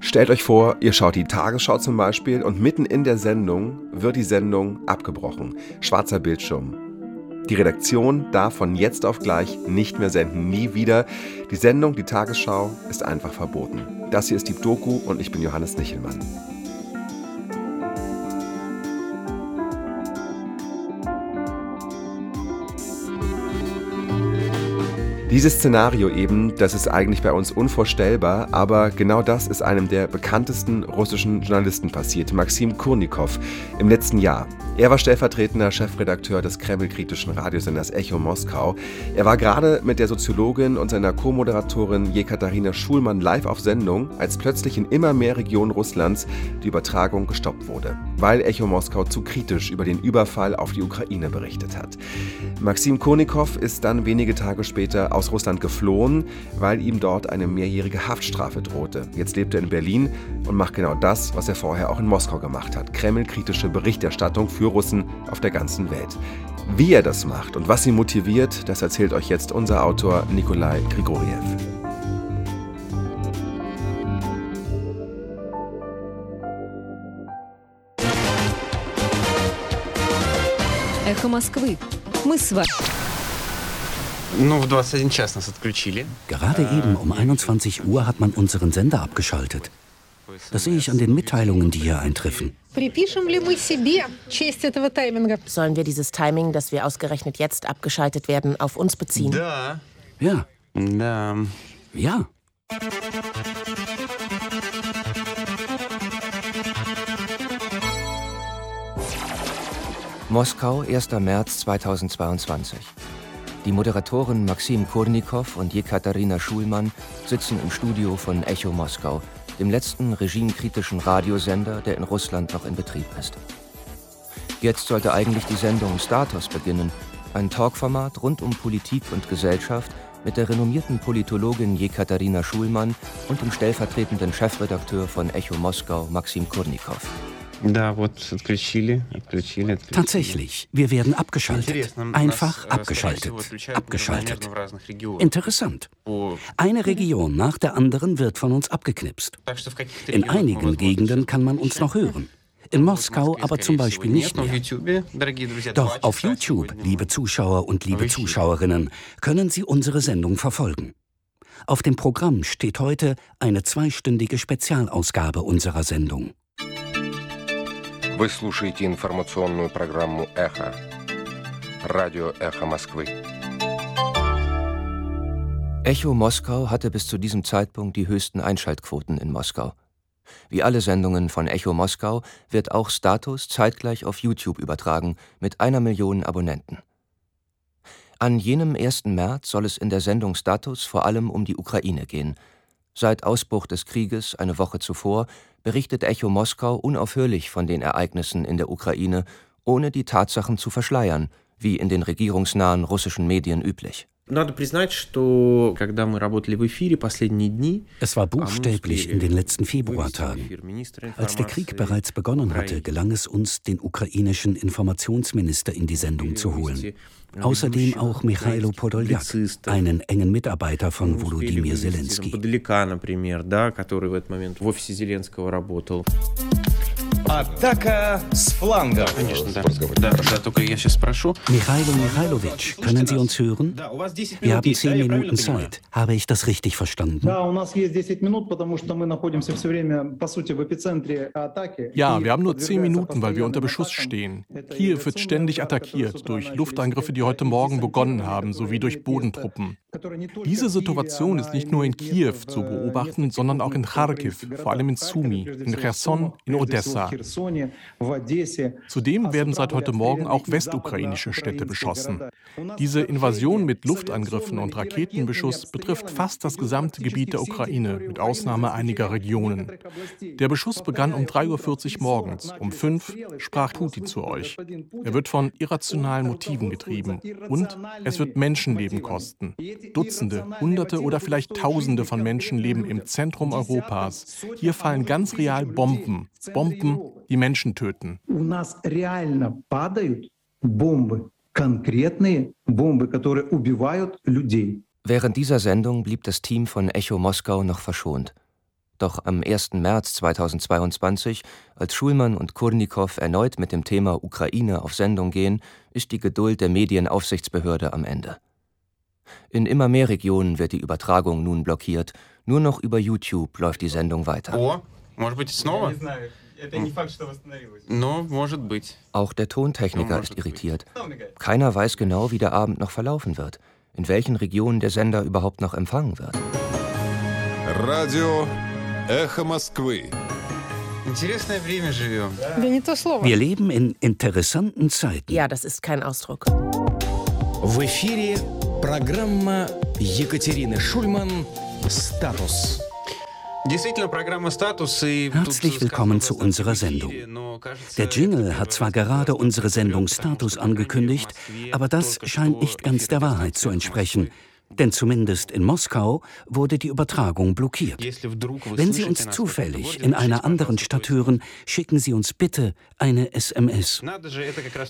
Stellt euch vor, ihr schaut die Tagesschau zum Beispiel und mitten in der Sendung wird die Sendung abgebrochen. Schwarzer Bildschirm. Die Redaktion darf von jetzt auf gleich nicht mehr senden, nie wieder. Die Sendung, die Tagesschau, ist einfach verboten. Das hier ist die Doku und ich bin Johannes Nichelmann. Dieses Szenario eben, das ist eigentlich bei uns unvorstellbar, aber genau das ist einem der bekanntesten russischen Journalisten passiert, Maxim Kurnikow, im letzten Jahr. Er war stellvertretender Chefredakteur des Kreml-kritischen Radiosenders Echo Moskau. Er war gerade mit der Soziologin und seiner Co-Moderatorin Jekaterina Schulmann live auf Sendung, als plötzlich in immer mehr Regionen Russlands die Übertragung gestoppt wurde, weil Echo Moskau zu kritisch über den Überfall auf die Ukraine berichtet hat. Maxim Kurnikow ist dann wenige Tage später aus Russland geflohen, weil ihm dort eine mehrjährige Haftstrafe drohte. Jetzt lebt er in Berlin und macht genau das, was er vorher auch in Moskau gemacht hat: Kreml-kritische Berichterstattung für für Russen auf der ganzen Welt. Wie er das macht und was ihn motiviert, das erzählt euch jetzt unser Autor Nikolai Grigoriev. Эхо Москвы. Мы с вами. Gerade eben um 21 Uhr hat man unseren Sender abgeschaltet. Das sehe ich an den Mitteilungen, die hier eintreffen. Sollen wir dieses Timing, das wir ausgerechnet jetzt abgeschaltet werden, auf uns beziehen? Ja. Ja. Ja. Moskau, 1. März 2022. Die Moderatoren Maxim Kurnikow und Jekaterina Schulmann sitzen im Studio von Echo Moskau, dem letzten regimekritischen Radiosender, der in Russland noch in Betrieb ist. Jetzt sollte eigentlich die Sendung Status beginnen, ein Talkformat rund um Politik und Gesellschaft mit der renommierten Politologin Jekaterina Schulmann und dem stellvertretenden Chefredakteur von Echo Moskau, Maxim Kurnikow. Tatsächlich, wir werden abgeschaltet. Einfach abgeschaltet. Abgeschaltet. Interessant. Eine Region nach der anderen wird von uns abgeknipst. In einigen Gegenden kann man uns noch hören. In Moskau aber zum Beispiel nicht mehr. Doch auf YouTube, liebe Zuschauer und liebe Zuschauerinnen, können Sie unsere Sendung verfolgen. Auf dem Programm steht heute eine zweistündige Spezialausgabe unserer Sendung. Вы слушаете информационную программу «Эхо». Радио «Эхо Москвы». Echo Moskau hatte bis zu diesem Zeitpunkt die höchsten Einschaltquoten in Moskau. Wie alle Sendungen von Echo Moskau wird auch Status zeitgleich auf YouTube übertragen mit einer Million Abonnenten. An jenem 1. März soll es in der Sendung Status vor allem um die Ukraine gehen. Seit Ausbruch des Krieges eine Woche zuvor berichtet Echo Moskau unaufhörlich von den Ereignissen in der Ukraine, ohne die Tatsachen zu verschleiern, wie in den regierungsnahen russischen Medien üblich. Es war buchstäblich in den letzten Februartagen. Als der Krieg bereits begonnen hatte, gelang es uns, den ukrainischen Informationsminister in die Sendung zu holen. Außerdem auch Michailo Podoljak, einen engen Mitarbeiter von Volodymyr Zelensky. Атака с флангов. Конечно, да. Да, да, только я сейчас спрошу. Michailo Michailovic, können Sie uns hören? Wir haben zehn Minuten Zeit. Habe ich das richtig verstanden? Ja, wir haben nur zehn Minuten, weil wir unter Beschuss stehen. Kiew wird ständig attackiert durch Luftangriffe, die heute Morgen begonnen haben, sowie durch Bodentruppen. Diese Situation ist nicht nur in Kiew zu beobachten, sondern auch in Kharkiv, vor allem in Sumy, in Cherson, in Odessa. Zudem werden seit heute Morgen auch westukrainische Städte beschossen. Diese Invasion mit Luftangriffen und Raketenbeschuss betrifft fast das gesamte Gebiet der Ukraine, mit Ausnahme einiger Regionen. Der Beschuss begann um 3.40 Uhr morgens. Um 5 Uhr sprach Putin zu euch. Er wird von irrationalen Motiven getrieben und es wird Menschenleben kosten. Dutzende, Hunderte oder vielleicht Tausende von Menschen leben im Zentrum Europas. Hier fallen ganz real Bomben. Bomben, die Menschen töten. Während dieser Sendung blieb das Team von Echo Moskau noch verschont. Doch am 1. März 2022, als Schulmann und Kurnikow erneut mit dem Thema Ukraine auf Sendung gehen, ist die Geduld der Medienaufsichtsbehörde am Ende. In immer mehr Regionen wird die Übertragung nun blockiert. Nur noch über YouTube läuft die Sendung weiter. Oh, Auch der Tontechniker ist irritiert. Keiner weiß genau, wie der Abend noch verlaufen wird, in welchen Regionen der Sender überhaupt noch empfangen wird. Radio Echo Moskwy. Wir leben in interessanten Zeiten. Ja, das ist kein Ausdruck. В эфире программа Екатерины Шульман «Статус». Herzlich willkommen zu unserer Sendung. Der Jingle hat zwar gerade unsere Sendung Status angekündigt, aber das scheint nicht ganz der Wahrheit zu entsprechen. Denn zumindest in Moskau wurde die Übertragung blockiert. Wenn Sie uns zufällig in einer anderen Stadt hören, schicken Sie uns bitte eine SMS.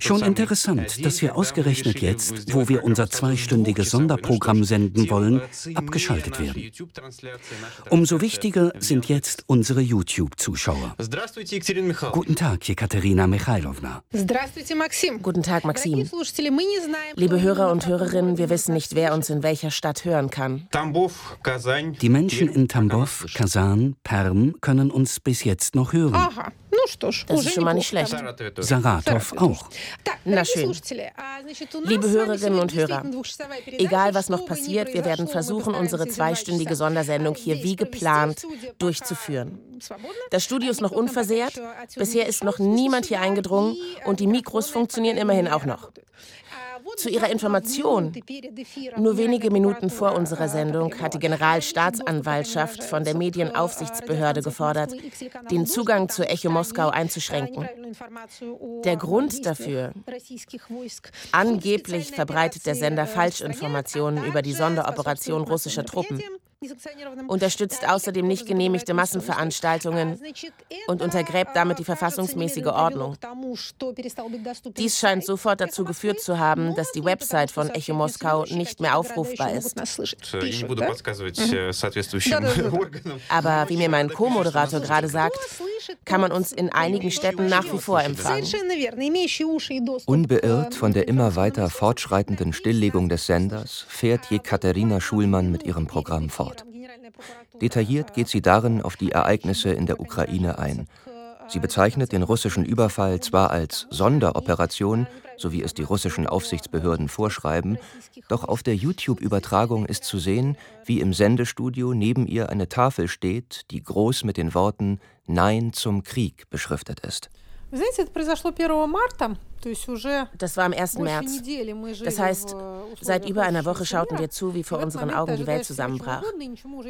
Schon interessant, dass wir ausgerechnet jetzt, wo wir unser zweistündiges Sonderprogramm senden wollen, abgeschaltet werden. Umso wichtiger sind jetzt unsere YouTube-Zuschauer. Guten Tag, Jekaterina Michailowna. Guten Tag, Maxim. Liebe Hörer und Hörerinnen, wir wissen nicht, wer uns in welcher Stadt hören kann. Die Menschen in Tambov, Kasan, Perm können uns bis jetzt noch hören. Das ist schon mal nicht schlecht. Saratow auch. Na schön. Liebe Hörerinnen und Hörer, egal was noch passiert, wir werden versuchen, unsere zweistündige Sondersendung hier wie geplant durchzuführen. Das Studio ist noch unversehrt, bisher ist noch niemand hier eingedrungen und die Mikros funktionieren immerhin auch noch. Zu Ihrer Information. Nur wenige Minuten vor unserer Sendung hat die Generalstaatsanwaltschaft von der Medienaufsichtsbehörde gefordert, den Zugang zu Echo Moskau einzuschränken. Der Grund dafür, angeblich verbreitet der Sender Falschinformationen über die Sonderoperation russischer Truppen unterstützt außerdem nicht genehmigte Massenveranstaltungen und untergräbt damit die verfassungsmäßige Ordnung. Dies scheint sofort dazu geführt zu haben, dass die Website von Echo Moskau nicht mehr aufrufbar ist. Aber wie mir mein Co-Moderator gerade sagt, kann man uns in einigen Städten nach wie vor empfangen. Unbeirrt von der immer weiter fortschreitenden Stilllegung des Senders fährt Jekaterina Schulmann mit ihrem Programm fort. Detailliert geht sie darin auf die Ereignisse in der Ukraine ein. Sie bezeichnet den russischen Überfall zwar als Sonderoperation, so wie es die russischen Aufsichtsbehörden vorschreiben, doch auf der YouTube-Übertragung ist zu sehen, wie im Sendestudio neben ihr eine Tafel steht, die groß mit den Worten Nein zum Krieg beschriftet ist. Das war am 1. März. Das heißt, seit über einer Woche schauten wir zu, wie vor unseren Augen die Welt zusammenbrach.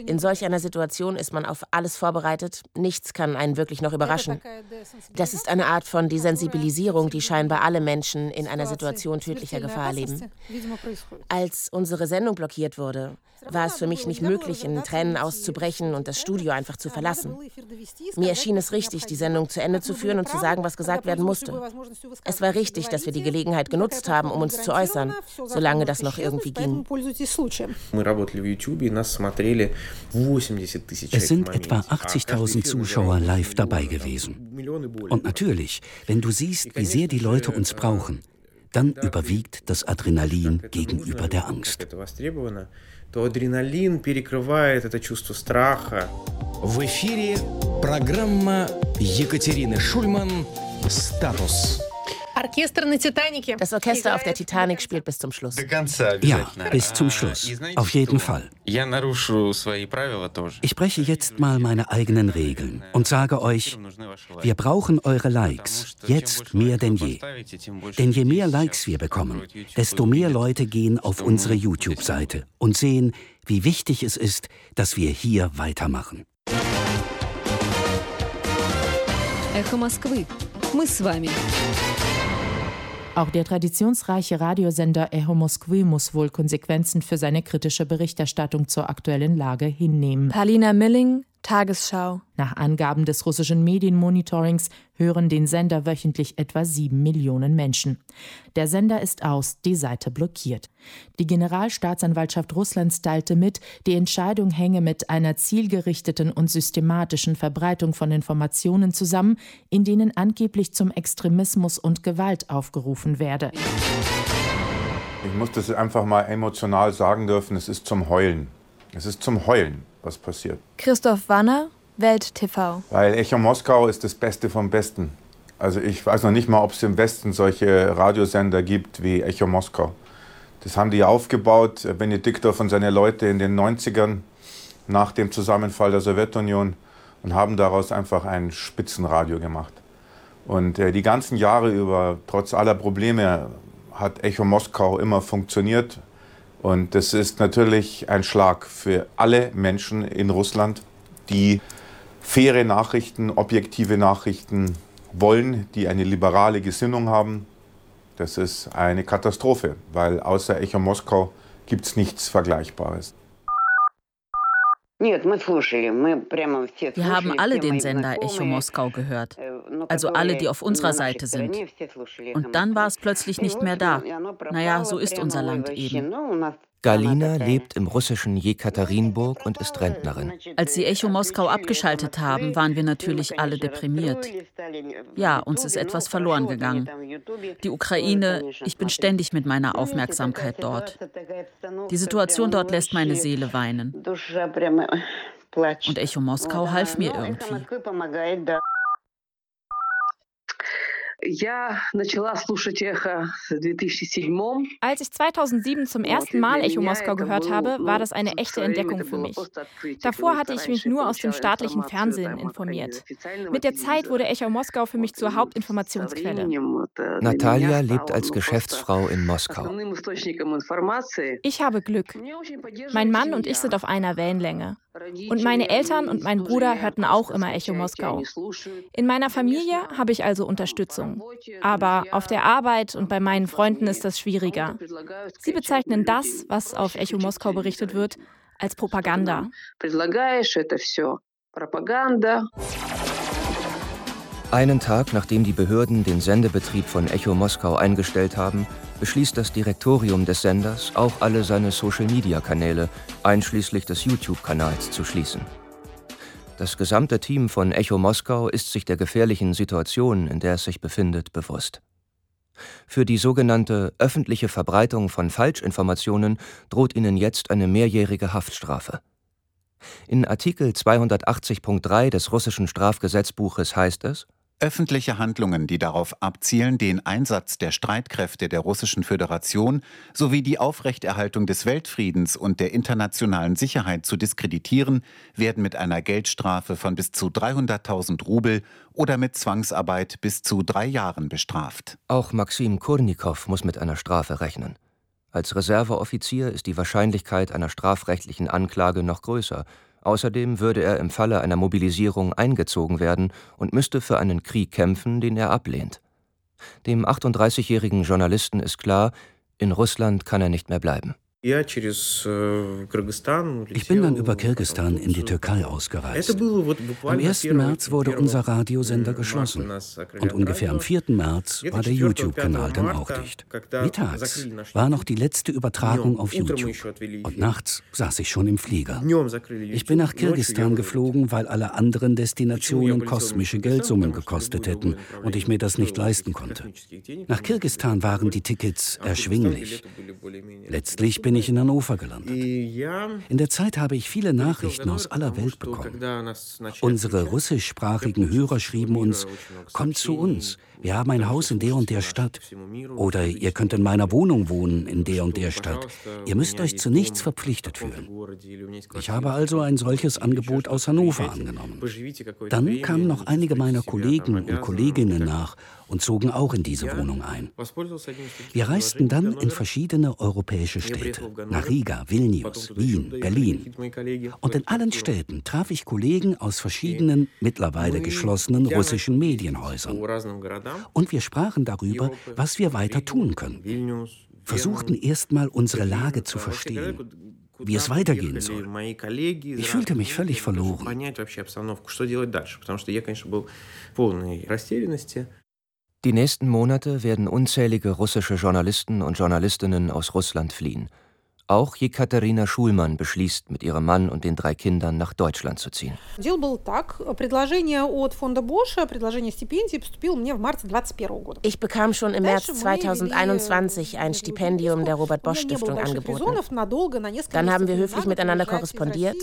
In solch einer Situation ist man auf alles vorbereitet. Nichts kann einen wirklich noch überraschen. Das ist eine Art von Desensibilisierung, die scheinbar alle Menschen in einer Situation tödlicher Gefahr erleben. Als unsere Sendung blockiert wurde, war es für mich nicht möglich, in Tränen auszubrechen und das Studio einfach zu verlassen. Mir erschien es richtig, die Sendung zu Ende zu führen und zu sagen, was gesagt werden musste. Es war richtig, dass wir die Gelegenheit genutzt haben, um uns zu äußern, solange das noch irgendwie ging. Es sind etwa 80.000 Zuschauer live dabei gewesen. Und natürlich, wenn du siehst, wie sehr die Leute uns brauchen, dann überwiegt das Adrenalin gegenüber der Angst то адреналин перекрывает это чувство страха. В эфире программа Екатерины Шульман «Статус». Das Orchester auf der Titanic spielt bis zum Schluss. Ja, bis zum Schluss. Auf jeden Fall. Ich breche jetzt mal meine eigenen Regeln und sage euch, wir brauchen eure Likes, jetzt mehr denn je. Denn je mehr Likes wir bekommen, desto mehr Leute gehen auf unsere YouTube-Seite und sehen, wie wichtig es ist, dass wir hier weitermachen. Эхо Москвы. Мы с вами. Auch der traditionsreiche Radiosender Echo Moskwy muss wohl Konsequenzen für seine kritische Berichterstattung zur aktuellen Lage hinnehmen. Palina Milling, Tagesschau. Nach Angaben des russischen Medienmonitorings hören den Sender wöchentlich etwa sieben Millionen Menschen. Der Sender ist aus, die Seite blockiert. Die Generalstaatsanwaltschaft Russlands teilte mit, die Entscheidung hänge mit einer zielgerichteten und systematischen Verbreitung von Informationen zusammen, in denen angeblich zum Extremismus und Gewalt aufgerufen werde. Ich muss das einfach mal emotional sagen dürfen, es ist zum Heulen. Es ist zum Heulen, was passiert. Christoph Wanner, Welt TV. Weil Echo Moskau ist das Beste vom Besten. Also ich weiß noch nicht mal, ob es im Westen solche Radiosender gibt wie Echo Moskau. Das haben die aufgebaut, Benediktor von seinen Leuten in den 90ern nach dem Zusammenfall der Sowjetunion und haben daraus einfach ein Spitzenradio gemacht. Und äh, die ganzen Jahre über, trotz aller Probleme, hat Echo Moskau immer funktioniert. Und das ist natürlich ein Schlag für alle Menschen in Russland, die faire Nachrichten, objektive Nachrichten wollen, die eine liberale Gesinnung haben. Das ist eine Katastrophe, weil außer Echo Moskau gibt es nichts Vergleichbares. Wir haben alle den Sender Echo Moskau gehört, also alle, die auf unserer Seite sind. Und dann war es plötzlich nicht mehr da. Naja, so ist unser Land eben. Galina lebt im russischen Jekaterinburg und ist Rentnerin. Als sie Echo Moskau abgeschaltet haben, waren wir natürlich alle deprimiert. Ja, uns ist etwas verloren gegangen. Die Ukraine, ich bin ständig mit meiner Aufmerksamkeit dort. Die Situation dort lässt meine Seele weinen. Und Echo Moskau half mir irgendwie. Als ich 2007 zum ersten Mal Echo Moskau gehört habe, war das eine echte Entdeckung für mich. Davor hatte ich mich nur aus dem staatlichen Fernsehen informiert. Mit der Zeit wurde Echo Moskau für mich zur Hauptinformationsquelle. Natalia lebt als Geschäftsfrau in Moskau. Ich habe Glück. Mein Mann und ich sind auf einer Wellenlänge. Und meine Eltern und mein Bruder hörten auch immer Echo Moskau. In meiner Familie habe ich also Unterstützung. Aber auf der Arbeit und bei meinen Freunden ist das schwieriger. Sie bezeichnen das, was auf Echo Moskau berichtet wird, als Propaganda. Propaganda. Einen Tag nachdem die Behörden den Sendebetrieb von Echo Moskau eingestellt haben, beschließt das Direktorium des Senders, auch alle seine Social-Media-Kanäle, einschließlich des YouTube-Kanals, zu schließen. Das gesamte Team von Echo Moskau ist sich der gefährlichen Situation, in der es sich befindet, bewusst. Für die sogenannte öffentliche Verbreitung von Falschinformationen droht ihnen jetzt eine mehrjährige Haftstrafe. In Artikel 280.3 des russischen Strafgesetzbuches heißt es Öffentliche Handlungen, die darauf abzielen, den Einsatz der Streitkräfte der Russischen Föderation sowie die Aufrechterhaltung des Weltfriedens und der internationalen Sicherheit zu diskreditieren, werden mit einer Geldstrafe von bis zu 300.000 Rubel oder mit Zwangsarbeit bis zu drei Jahren bestraft. Auch Maxim Kurnikow muss mit einer Strafe rechnen. Als Reserveoffizier ist die Wahrscheinlichkeit einer strafrechtlichen Anklage noch größer, Außerdem würde er im Falle einer Mobilisierung eingezogen werden und müsste für einen Krieg kämpfen, den er ablehnt. Dem 38-jährigen Journalisten ist klar, in Russland kann er nicht mehr bleiben. Э, ich bin dann über Kirgistan in die Türkei ausgereist. Am 1. März wurde unser Radiosender geschlossen und ungefähr am 4. März war der YouTube-Kanal dann auch dicht. Mittags war noch die letzte Übertragung auf YouTube und nachts saß ich schon im Flieger. Ich bin nach Kirgistan geflogen, weil alle anderen Destinationen kosmische Geldsummen gekostet hätten und ich mir das nicht leisten konnte. Nach Kirgistan waren die Tickets erschwinglich. Letztlich bin bin ich in Hannover gelandet. In der Zeit habe ich viele Nachrichten aus aller Welt bekommen. Unsere russischsprachigen Hörer schrieben uns, kommt zu uns, wir haben ein Haus in der und der Stadt. Oder ihr könnt in meiner Wohnung wohnen in der und der Stadt. Ihr müsst euch zu nichts verpflichtet fühlen. Ich habe also ein solches Angebot aus Hannover angenommen. Dann kamen noch einige meiner Kollegen und Kolleginnen nach und zogen auch in diese Wohnung ein. Wir reisten dann in verschiedene europäische Städte, nach Riga, Vilnius, Wien, Berlin. Und in allen Städten traf ich Kollegen aus verschiedenen, mittlerweile geschlossenen russischen Medienhäusern. Und wir sprachen darüber, was wir weiter tun können. Versuchten erstmal unsere Lage zu verstehen. wie es weitergehen soll. Ich fühlte mich völlig verloren. Die nächsten Monate werden unzählige russische Journalisten und Journalistinnen aus Russland fliehen. Auch Jekaterina Schulmann beschließt, mit ihrem Mann und den drei Kindern nach Deutschland zu ziehen. Ich bekam schon im März 2021 ein Stipendium der Robert Bosch Stiftung angeboten. Dann haben wir höflich miteinander korrespondiert.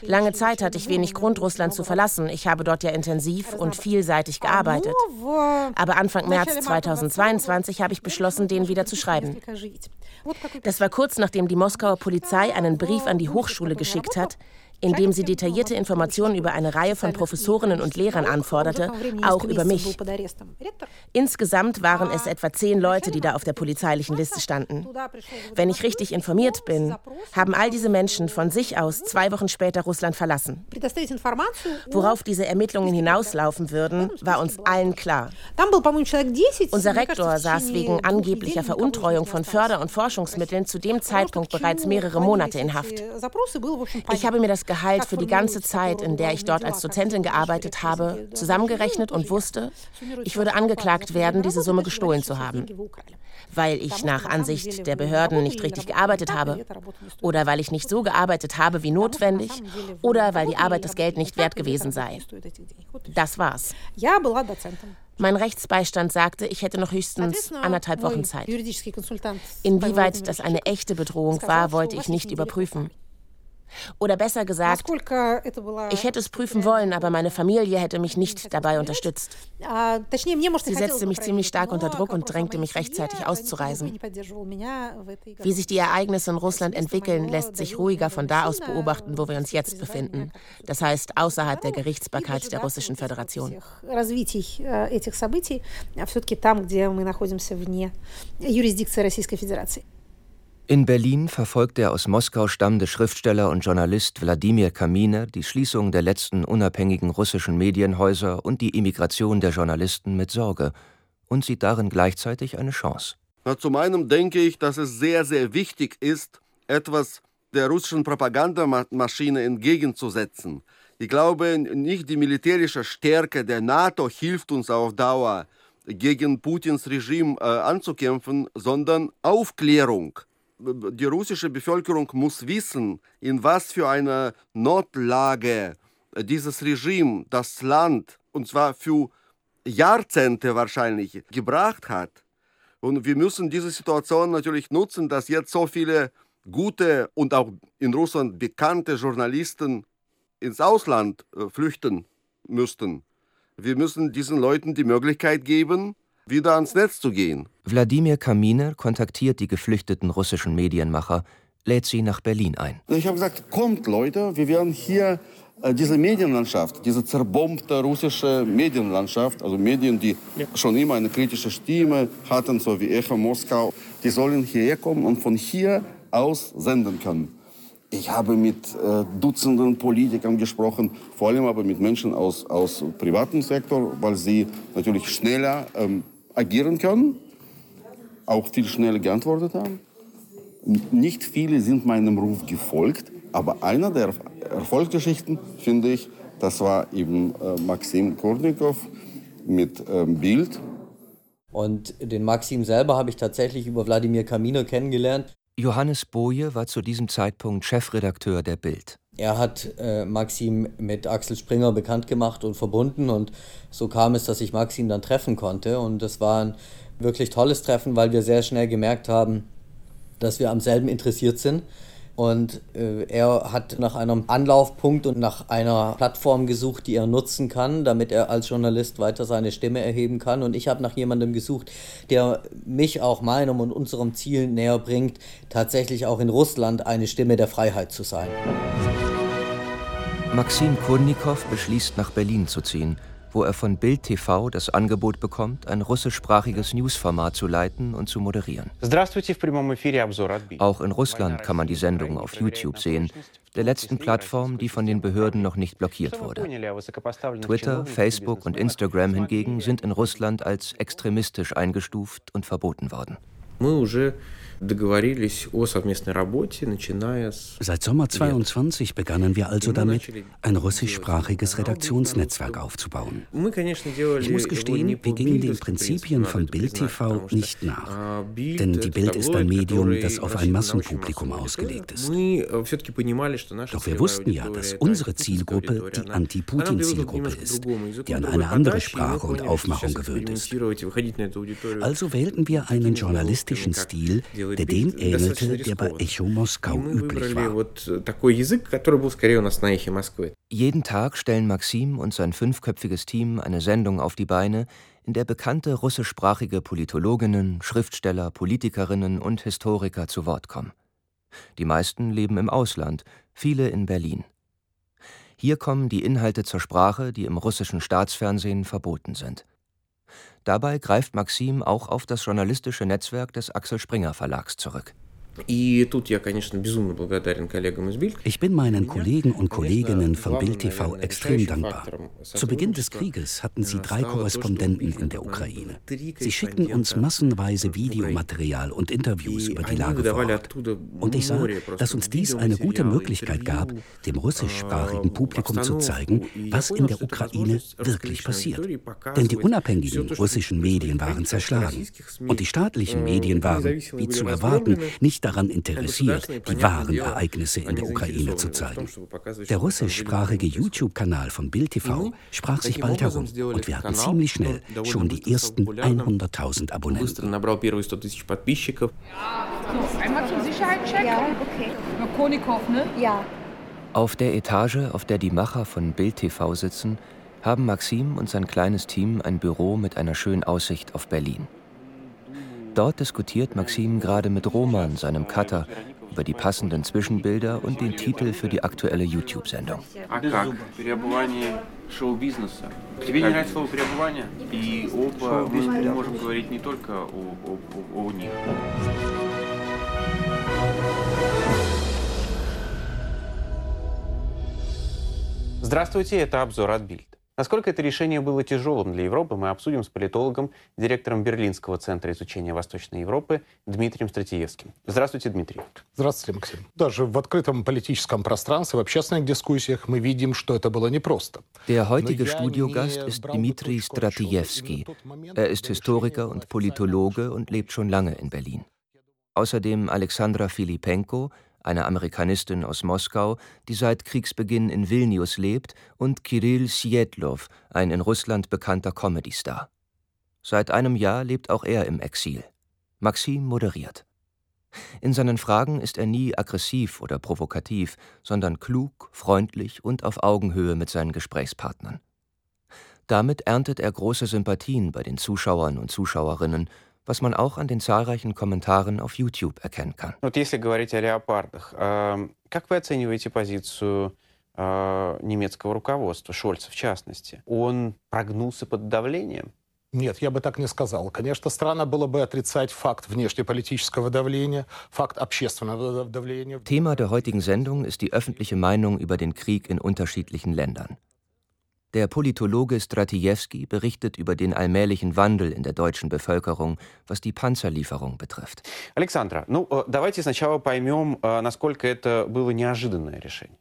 Lange Zeit hatte ich wenig Grund, Russland zu verlassen. Ich habe dort ja intensiv und vielseitig gearbeitet. Aber Anfang März 2022 habe ich beschlossen, den wieder zu schreiben. Das war kurz nachdem die Moskauer Polizei einen Brief an die Hochschule geschickt hat, in dem sie detaillierte Informationen über eine Reihe von Professorinnen und Lehrern anforderte, auch über mich. Insgesamt waren es etwa zehn Leute, die da auf der polizeilichen Liste standen. Wenn ich richtig informiert bin, haben all diese Menschen von sich aus zwei Wochen später Russland verlassen. Worauf diese Ermittlungen hinauslaufen würden, war uns allen klar. Unser Rektor saß wegen angeblicher Veruntreuung von Förder- und Forschungsmitteln zu dem Zeitpunkt bereits mehrere Monate in Haft. Ich habe mir das Gehalt für die ganze Zeit, in der ich dort als Dozentin gearbeitet habe, zusammengerechnet und wusste, ich würde angeklagt werden, diese Summe gestohlen zu haben. Weil ich nach Ansicht der Behörden nicht richtig gearbeitet habe oder weil ich nicht so gearbeitet habe wie notwendig oder weil die Arbeit das Geld nicht wert gewesen sei. Das war's. Mein Rechtsbeistand sagte, ich hätte noch höchstens anderthalb Wochen Zeit. Inwieweit das eine echte Bedrohung war, wollte ich nicht überprüfen. Oder besser gesagt, ich hätte es prüfen wollen, aber meine Familie hätte mich nicht dabei unterstützt. Sie setzte mich ziemlich stark unter Druck und drängte mich rechtzeitig auszureisen. Wie sich die Ereignisse in Russland entwickeln, lässt sich ruhiger von da aus beobachten, wo wir uns jetzt befinden. Das heißt, außerhalb der Gerichtsbarkeit der Russischen Föderation. юрисдикции Российской Федерации. In Berlin verfolgt der aus Moskau stammende Schriftsteller und Journalist Wladimir Kaminer die Schließung der letzten unabhängigen russischen Medienhäuser und die Emigration der Journalisten mit Sorge und sieht darin gleichzeitig eine Chance. Na, zum einen denke ich, dass es sehr, sehr wichtig ist, etwas der russischen Propagandamaschine entgegenzusetzen. Ich glaube, nicht die militärische Stärke der NATO hilft uns auf Dauer gegen Putins Regime äh, anzukämpfen, sondern Aufklärung die russische Bevölkerung muss wissen, in was für einer Notlage dieses Regime das Land, und zwar für Jahrzehnte wahrscheinlich, gebracht hat. Und wir müssen diese Situation natürlich nutzen, dass jetzt so viele gute und auch in Russland bekannte Journalisten ins Ausland äh, flüchten müssten. Wir müssen diesen Leuten die Möglichkeit geben, wieder ans Netz zu gehen. Wladimir Kaminer kontaktiert die geflüchteten russischen Medienmacher, lädt sie nach Berlin ein. Ich habe gesagt, kommt Leute, wir werden hier äh, diese Medienlandschaft, diese zerbombte russische Medienlandschaft, also Medien, die ja. schon immer eine kritische Stimme hatten, so wie Echo Moskau, die sollen hierher kommen und von hier aus senden können. Ich habe mit äh, Dutzenden Politikern gesprochen, vor allem aber mit Menschen aus, aus privaten Sektor, weil sie natürlich schneller ähm, agieren können, auch viel schneller geantwortet haben. Nicht viele sind meinem Ruf gefolgt, aber einer der Erfolgsgeschichten, finde ich, das war eben äh, Maxim Kurnikow mit ähm, Bild. Und den Maxim selber habe ich tatsächlich über Wladimir Kaminer kennengelernt. Johannes Boje war zu diesem Zeitpunkt Chefredakteur der Bild. Er hat äh, Maxim mit Axel Springer bekannt gemacht und verbunden und so kam es, dass ich Maxim dann treffen konnte und das war ein wirklich tolles Treffen, weil wir sehr schnell gemerkt haben, dass wir am selben interessiert sind und äh, er hat nach einem Anlaufpunkt und nach einer Plattform gesucht, die er nutzen kann, damit er als Journalist weiter seine Stimme erheben kann. Und ich habe nach jemandem gesucht, der mich auch meinem und unserem Ziel näher bringt, tatsächlich auch in Russland eine Stimme der Freiheit zu sein. Maxim Kurnikow beschließt, nach Berlin zu ziehen wo er von Bild TV das Angebot bekommt, ein russischsprachiges Newsformat zu leiten und zu moderieren. Auch in Russland kann man die Sendung auf YouTube sehen, der letzten Plattform, die von den Behörden noch nicht blockiert wurde. Twitter, Facebook und Instagram hingegen sind in Russland als extremistisch eingestuft und verboten worden. Seit Sommer 22 begannen wir also damit, ein russischsprachiges Redaktionsnetzwerk aufzubauen. Ich muss gestehen, wir gingen den Prinzipien von Bild TV nicht nach. Denn die Bild ist ein Medium, das auf ein Massenpublikum ausgelegt ist. Э, Doch wir wussten ja, dass unsere Zielgruppe die Anti-Putin-Zielgruppe ist, die an eine andere Sprache und Aufmachung gewöhnt ist. Also wählten wir einen journalistischen Stil, der dem ähnelte, der bei Echo Moskau üblich war. Jeden Tag stellen Maxim und sein fünfköpfiges Team eine Sendung auf die Beine, in der bekannte russischsprachige Politologinnen, Schriftsteller, Politikerinnen und Historiker zu Wort kommen. Die meisten leben im Ausland, viele in Berlin. Hier kommen die Inhalte zur Sprache, die im russischen Staatsfernsehen verboten sind. Dabei greift Maxim auch auf das journalistische Netzwerk des Axel Springer Verlags zurück ich bin meinen Kollegen und Kolleginnen von Bild TV extrem dankbar. Zu Beginn des Krieges hatten sie drei Korrespondenten in der Ukraine. Sie schickten uns massenweise Videomaterial und Interviews über die Lage vor Ort. Und ich sah, dass uns dies eine gute Möglichkeit gab, dem russischsprachigen Publikum zu zeigen, was in der Ukraine wirklich passiert. Denn die unabhängigen russischen Medien waren zerschlagen. Und die staatlichen Medien waren, wie zu erwarten, nicht daran interessiert, die wahren Ereignisse in der Ukraine zu zeigen. Der russischsprachige YouTube-Kanal von Bild TV sprach sich bald herum und wir hatten ziemlich schnell schon die ersten 100.000 Abonnenten. Einmal zum Sicherheitscheck? Ja, okay. Konikow, ne? Ja. Auf der Etage, auf der die Macher von Bild TV sitzen, haben Maxim und sein kleines Team ein Büro mit einer schönen Aussicht auf Berlin. Dort diskutiert Maxim gerade mit Roman, seinem Cutter, über die passenden Zwischenbilder und den Titel für die aktuelle YouTube-Sendung. Здравствуйте, это обзор от Бильд. Насколько это решение было тяжелым для Европы, мы обсудим с политологом, директором Берлинского центра изучения Восточной Европы Дмитрием Стратиевским. Здравствуйте, Дмитрий. Здравствуйте, Максим. Даже в открытом политическом пространстве, в общественных дискуссиях мы видим, что это было непросто. Der heutige Studiogast ist Dmitri Stratievski. Er ist Historiker und Politologe und lebt schon lange in Berlin. Außerdem Alexandra Filipenko, eine Amerikanistin aus Moskau, die seit Kriegsbeginn in Vilnius lebt, und Kirill Sjedlov, ein in Russland bekannter Comedy-Star. Seit einem Jahr lebt auch er im Exil. Maxim moderiert. In seinen Fragen ist er nie aggressiv oder provokativ, sondern klug, freundlich und auf Augenhöhe mit seinen Gesprächspartnern. Damit erntet er große Sympathien bei den Zuschauern und Zuschauerinnen was man auch an den zahlreichen Kommentaren auf YouTube erkennen kann. Вот если говорить о леопардах, как вы оцениваете позицию немецкого руководства, Шольца в частности? Он прогнулся под давлением? Нет, я бы так не сказал. Конечно, странно было бы отрицать факт внешнеполитического давления, факт общественного давления. Thema der heutigen Sendung ist die öffentliche Meinung über den Krieg in unterschiedlichen Ländern. Der Politologe Stratiewski berichtet über den allmählichen Wandel in der deutschen Bevölkerung, was die Panzerlieferung betrifft. Alexandra, ну э, давайте сначала поймем, э, насколько это было неожиданное решение.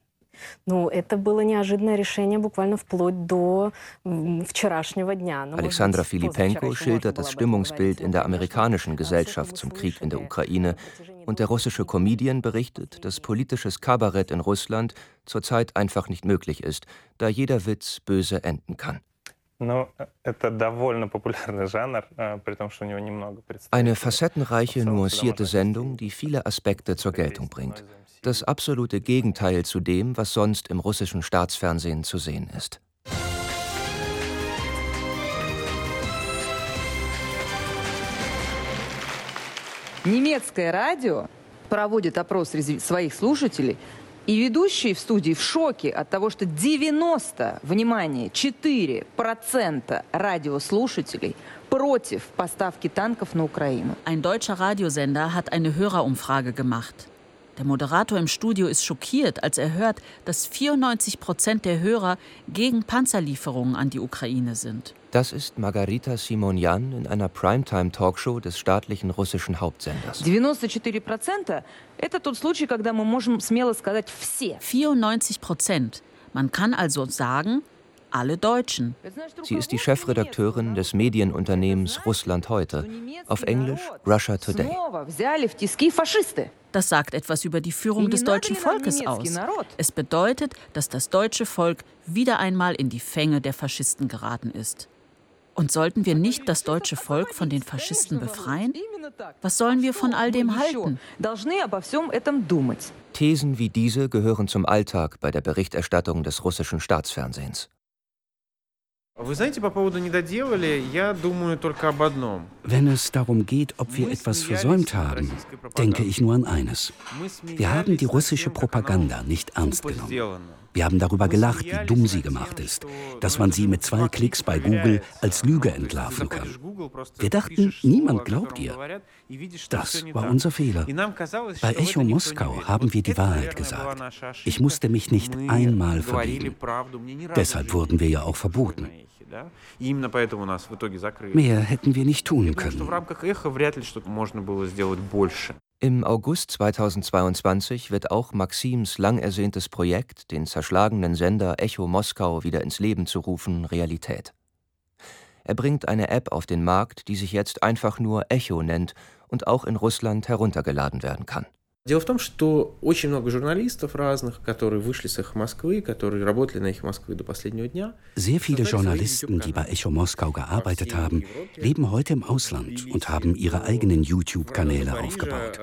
Ну, это было неожиданное решение буквально вплоть до вчерашнего дня. Alexandra Filipenko schildert das Stimmungsbild in der amerikanischen Gesellschaft zum Krieg in der Ukraine und der russische Comedian berichtet, dass politisches Kabarett in Russland zurzeit einfach nicht möglich ist, da jeder Witz böse enden kann. Eine facettenreiche, nuancierte Sendung, die viele Aspekte zur Geltung bringt das absolute Gegenteil zu dem, was sonst im russischen Staatsfernsehen zu sehen ist. Немецкое радио проводит опрос своих слушателей, и ведущие в студии в шоке от того, что 90, внимание, 4% радиослушателей против поставки танков на Украину. Ein deutscher Radiosender hat eine Hörerumfrage gemacht. Der Moderator im Studio ist schockiert, als er hört, dass 94 Prozent der Hörer gegen Panzerlieferungen an die Ukraine sind. Das ist Margarita Simonian in einer Primetime-Talkshow des staatlichen russischen Hauptsenders. 94 Prozent. Man kann also sagen, alle Deutschen. Sie ist die Chefredakteurin des Medienunternehmens Russland heute, auf Englisch Russia Today. Das sagt etwas über die Führung des deutschen Volkes aus. Es bedeutet, dass das deutsche Volk wieder einmal in die Fänge der Faschisten geraten ist. Und sollten wir nicht das deutsche Volk von den Faschisten befreien? Was sollen wir von all dem halten? Thesen wie diese gehören zum Alltag bei der Berichterstattung des russischen Staatsfernsehens. Wenn es darum geht, ob wir etwas versäumt haben, denke ich nur an eines. Wir haben die russische Propaganda nicht ernst genommen. Wir haben darüber gelacht, wie dumm sie gemacht ist, dass man sie mit zwei Klicks bei Google als Lüge entlarven kann. Wir dachten, niemand glaubt ihr. Das war unser Fehler. Bei Echo Moskau haben wir die Wahrheit gesagt. Ich musste mich nicht einmal verbiegen. Deshalb wurden wir ja auch verboten. Mehr hätten wir nicht tun können. Im August 2022 wird auch Maxims lang ersehntes Projekt, den zerschlagenen Sender Echo Moskau wieder ins Leben zu rufen, Realität. Er bringt eine App auf den Markt, die sich jetzt einfach nur Echo nennt und auch in Russland heruntergeladen werden kann. Дело в том, что очень много журналистов разных, которые вышли с «Эхо Москвы», которые работали на «Эхо Москвы» до последнего дня. Sehr viele Journalisten, die bei Echo Moskau gearbeitet haben, leben heute im Ausland und haben ihre eigenen YouTube-Kanäle aufgebaut.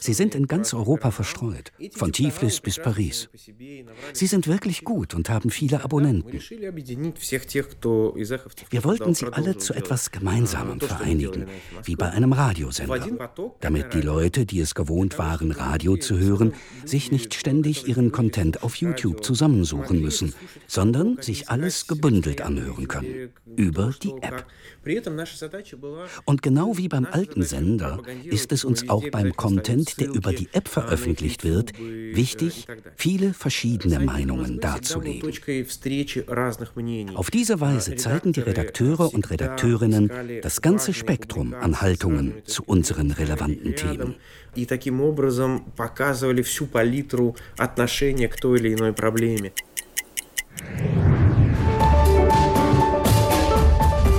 Sie sind in ganz Europa verstreut, von Tiflis bis Paris. Sie sind wirklich gut und haben viele Abonnenten. Wir wollten sie alle zu etwas Gemeinsamem vereinigen, wie bei einem Radiosender, damit die Leute, die es gewohnt waren, waren, Radio zu hören, sich nicht ständig ihren Content auf YouTube zusammensuchen müssen, sondern sich alles gebündelt anhören können. Über die App. Und genau wie beim alten Sender ist es uns auch beim Content, der über die App veröffentlicht wird, wichtig, viele verschiedene Meinungen darzulegen. Auf diese Weise zeigen die Redakteure und Redakteurinnen das ganze Spektrum an Haltungen zu unseren relevanten Themen И таким образом показывали всю палитру отношения к той или иной проблеме.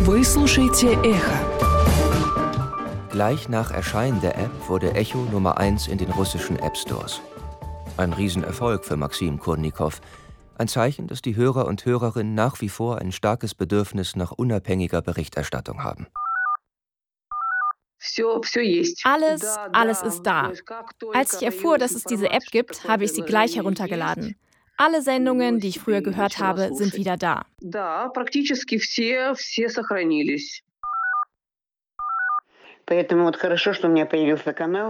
Вы слушаете «Эхо». Gleich nach Erscheinen der App wurde Echo Nummer 1 in den russischen App Stores. Ein Riesenerfolg für Maxim Kurnikow. Ein Zeichen, dass die Hörer und Hörerinnen nach wie vor ein starkes Bedürfnis nach unabhängiger Berichterstattung haben. Alles, alles ist da. Als ich erfuhr, dass es diese App gibt, habe ich sie gleich heruntergeladen. Alle Sendungen, die ich früher gehört habe, sind wieder da.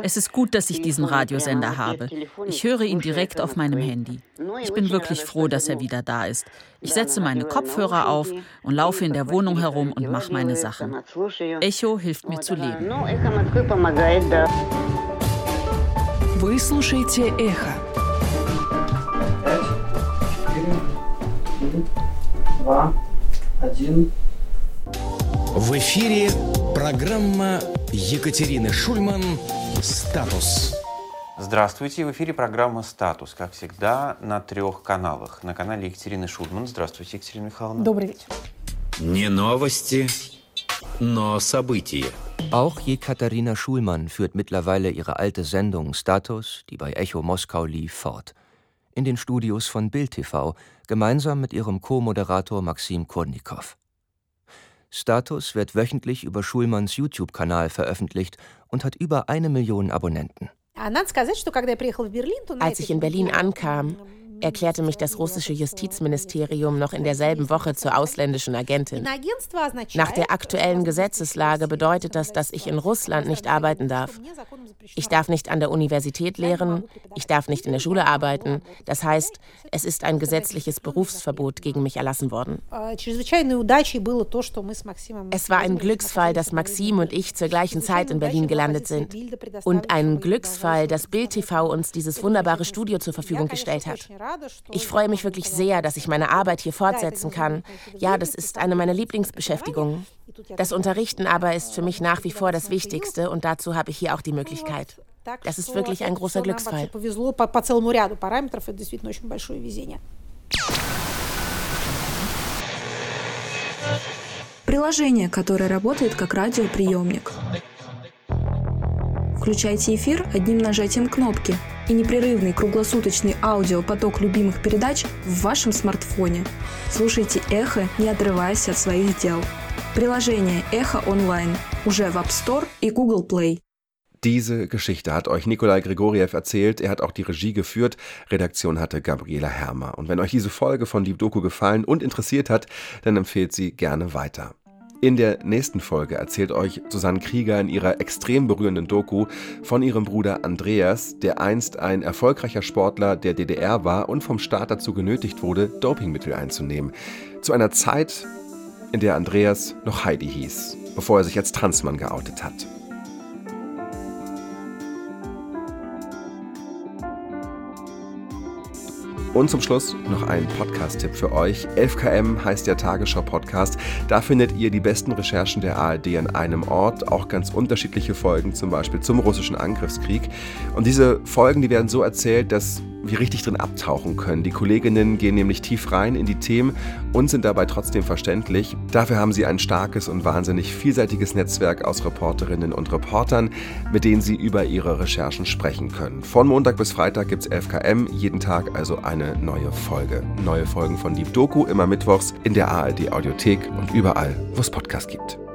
Es ist gut, dass ich diesen Radiosender habe. Ich höre ihn direkt auf meinem Handy. Ich bin wirklich froh, dass er wieder da ist. Ich setze meine Kopfhörer auf und laufe in der Wohnung herum und mache meine Sachen. Echo hilft mir zu leben. Вы слушаете «Эхо». В эфире программа Екатерины Шульман «Статус». Здравствуйте, в эфире программа «Статус», как всегда, на трех каналах. На канале Екатерины Шульман. Здравствуйте, Екатерина Михайловна. Добрый вечер. Не новости, но события. Auch Jekaterina Schulmann führt mittlerweile ihre alte Sendung Status, die bei Echo Moskau lief, fort. In den Studios von Bild TV, gemeinsam mit ihrem Co-Moderator Maxim Kurnikow. Status wird wöchentlich über Schulmanns YouTube-Kanal veröffentlicht und hat über eine Million Abonnenten. Als ich in Berlin ankam, erklärte mich das russische Justizministerium noch in derselben Woche zur ausländischen Agentin. Nach der aktuellen Gesetzeslage bedeutet das, dass ich in Russland nicht arbeiten darf. Ich darf nicht an der Universität lehren, ich darf nicht in der Schule arbeiten. Das heißt, es ist ein gesetzliches Berufsverbot gegen mich erlassen worden. Es war ein Glücksfall, dass Maxim und ich zur gleichen Zeit in Berlin gelandet sind. Und ein Glücksfall, dass Bild TV uns dieses wunderbare Studio zur Verfügung gestellt hat. Ich freue mich wirklich sehr, dass ich meine Arbeit hier fortsetzen kann. Ja, das ist eine meiner Lieblingsbeschäftigungen. Das Unterrichten aber ist für mich nach wie vor das Wichtigste und dazu habe ich hier auch die Möglichkeit. Das ist wirklich ein großer Glücksfall. Приложение, которое работает как радиоприемник. Включайте эфир одним нажатием кнопки, и непрерывный круглосуточный аудиопоток любимых передач в вашем смартфоне. Слушайте «Эхо», не отрываясь от своих дел. Приложение «Эхо онлайн» уже в App Store и Google Play. Diese Geschichte hat euch Nikolai Grigoriev erzählt. Er hat auch die Regie geführt. Redaktion hatte Gabriela Hermer. Und wenn euch diese Folge von Deep Doku gefallen und interessiert hat, dann empfehlt sie gerne weiter. In der nächsten Folge erzählt euch Susanne Krieger in ihrer extrem berührenden Doku von ihrem Bruder Andreas, der einst ein erfolgreicher Sportler der DDR war und vom Staat dazu genötigt wurde, Dopingmittel einzunehmen. Zu einer Zeit, in der Andreas noch Heidi hieß, bevor er sich als Transmann geoutet hat. Und zum Schluss noch ein Podcast-Tipp für euch. 11KM heißt der Tagesschau-Podcast. Da findet ihr die besten Recherchen der ARD an einem Ort, auch ganz unterschiedliche Folgen, zum Beispiel zum russischen Angriffskrieg. Und diese Folgen, die werden so erzählt, dass wir richtig drin abtauchen können. Die Kolleginnen gehen nämlich tief rein in die Themen und sind dabei trotzdem verständlich. Dafür haben sie ein starkes und wahnsinnig vielseitiges Netzwerk aus Reporterinnen und Reportern, mit denen sie über ihre Recherchen sprechen können. Von Montag bis Freitag gibt es 11KM, jeden Tag also eine neue Folge. Neue Folgen von Deep Doku immer mittwochs in der ARD Audiothek und überall, wo es Podcasts gibt.